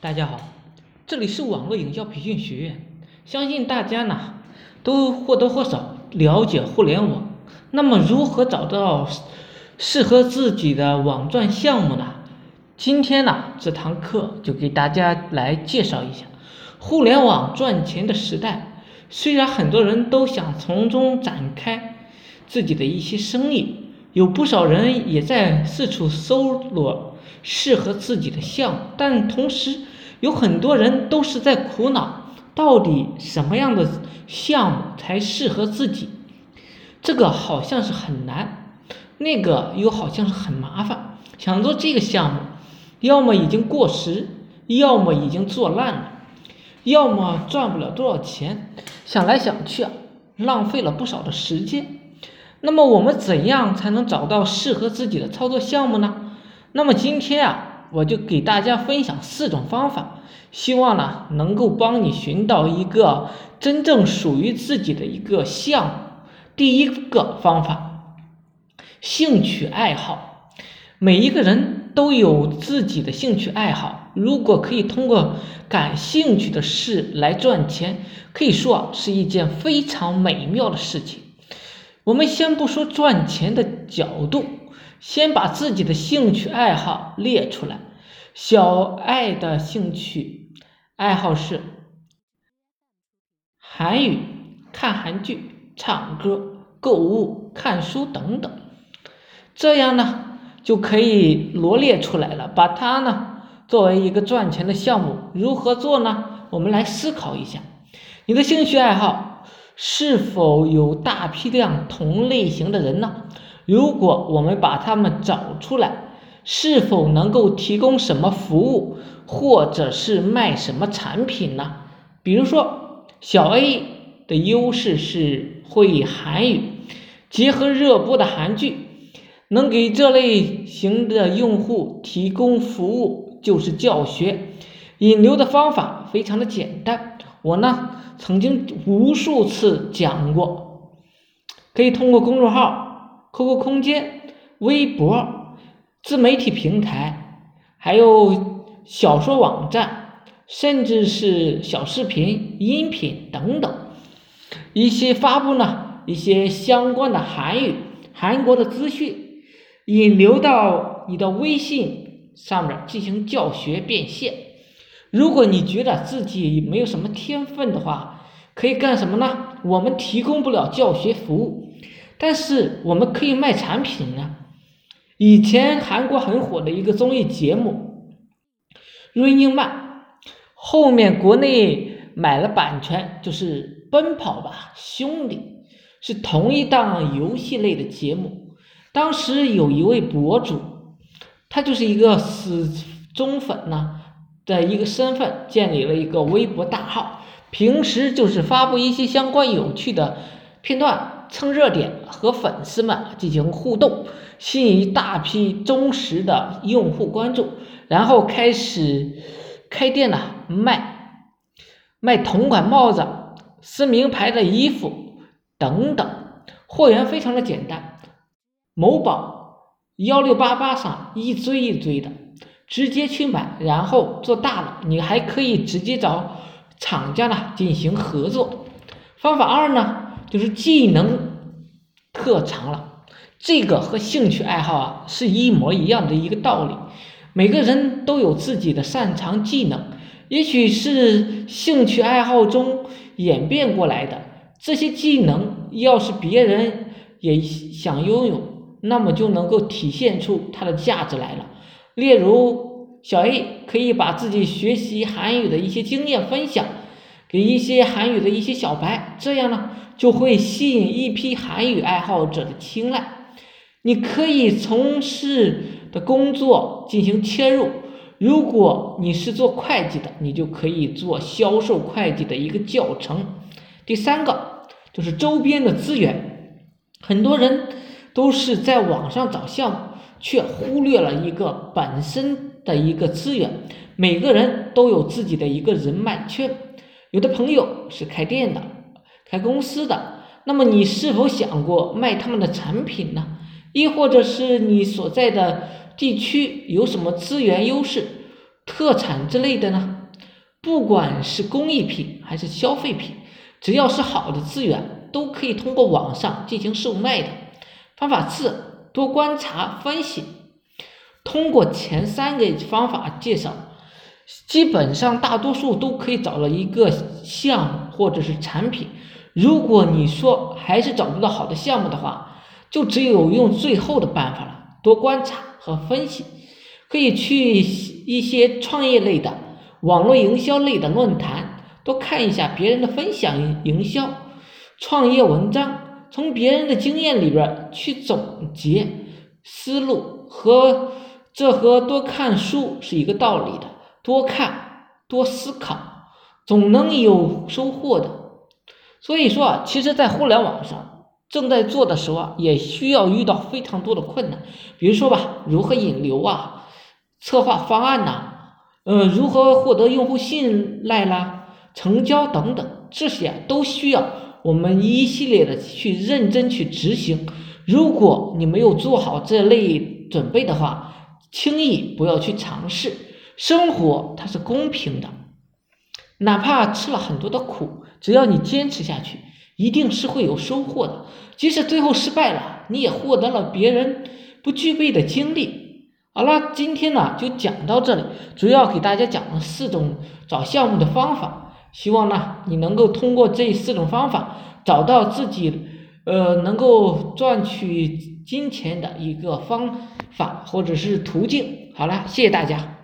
大家好，这里是网络营销培训学院。相信大家呢都或多或少了解互联网。那么，如何找到适合自己的网赚项目呢？今天呢这堂课就给大家来介绍一下互联网赚钱的时代。虽然很多人都想从中展开自己的一些生意，有不少人也在四处搜罗适合自己的项目，但同时。有很多人都是在苦恼，到底什么样的项目才适合自己？这个好像是很难，那个又好像是很麻烦。想做这个项目，要么已经过时，要么已经做烂了，要么赚不了多少钱。想来想去啊，浪费了不少的时间。那么我们怎样才能找到适合自己的操作项目呢？那么今天啊。我就给大家分享四种方法，希望呢能够帮你寻到一个真正属于自己的一个项目。第一个方法，兴趣爱好，每一个人都有自己的兴趣爱好，如果可以通过感兴趣的事来赚钱，可以说是一件非常美妙的事情。我们先不说赚钱的角度。先把自己的兴趣爱好列出来。小爱的兴趣爱好是韩语、看韩剧、唱歌、购物、看书等等。这样呢，就可以罗列出来了。把它呢作为一个赚钱的项目，如何做呢？我们来思考一下，你的兴趣爱好是否有大批量同类型的人呢？如果我们把他们找出来，是否能够提供什么服务，或者是卖什么产品呢？比如说，小 A 的优势是会韩语，结合热播的韩剧，能给这类型的用户提供服务，就是教学引流的方法，非常的简单。我呢，曾经无数次讲过，可以通过公众号。QQ 空间、微博、自媒体平台，还有小说网站，甚至是小视频、音频等等，一些发布呢一些相关的韩语、韩国的资讯，引流到你的微信上面进行教学变现。如果你觉得自己没有什么天分的话，可以干什么呢？我们提供不了教学服务。但是我们可以卖产品啊。以前韩国很火的一个综艺节目《Running Man》，后面国内买了版权，就是《奔跑吧兄弟》，是同一档游戏类的节目。当时有一位博主，他就是一个死忠粉呢的一个身份，建立了一个微博大号，平时就是发布一些相关有趣的片段。蹭热点和粉丝们进行互动，吸引一大批忠实的用户关注，然后开始开店呢，卖卖同款帽子、撕名牌的衣服等等，货源非常的简单，某宝幺六八八上一堆一堆的，直接去买，然后做大了，你还可以直接找厂家呢进行合作。方法二呢？就是技能特长了，这个和兴趣爱好啊是一模一样的一个道理。每个人都有自己的擅长技能，也许是兴趣爱好中演变过来的。这些技能要是别人也想拥有，那么就能够体现出它的价值来了。例如，小 A 可以把自己学习韩语的一些经验分享给一些韩语的一些小白，这样呢。就会吸引一批韩语爱好者的青睐。你可以从事的工作进行切入。如果你是做会计的，你就可以做销售会计的一个教程。第三个就是周边的资源。很多人都是在网上找项目，却忽略了一个本身的一个资源。每个人都有自己的一个人脉圈。有的朋友是开店的。开公司的，那么你是否想过卖他们的产品呢？亦或者是你所在的地区有什么资源优势，特产之类的呢？不管是工艺品还是消费品，只要是好的资源，都可以通过网上进行售卖的。方法四：多观察分析。通过前三个方法介绍，基本上大多数都可以找到一个项目或者是产品。如果你说还是找不到好的项目的话，就只有用最后的办法了：多观察和分析。可以去一些创业类的、网络营销类的论坛，多看一下别人的分享营销、创业文章，从别人的经验里边去总结思路和。这和多看书是一个道理的，多看多思考，总能有收获的。所以说啊，其实，在互联网上正在做的时候啊，也需要遇到非常多的困难。比如说吧，如何引流啊，策划方案呐，呃，如何获得用户信赖啦，成交等等，这些都需要我们一系列的去认真去执行。如果你没有做好这类准备的话，轻易不要去尝试，生活它是公平的，哪怕吃了很多的苦，只要你坚持下去，一定是会有收获的。即使最后失败了，你也获得了别人不具备的经历。好了，今天呢就讲到这里，主要给大家讲了四种找项目的方法，希望呢你能够通过这四种方法找到自己呃能够赚取金钱的一个方。法或者是途径，好了，谢谢大家。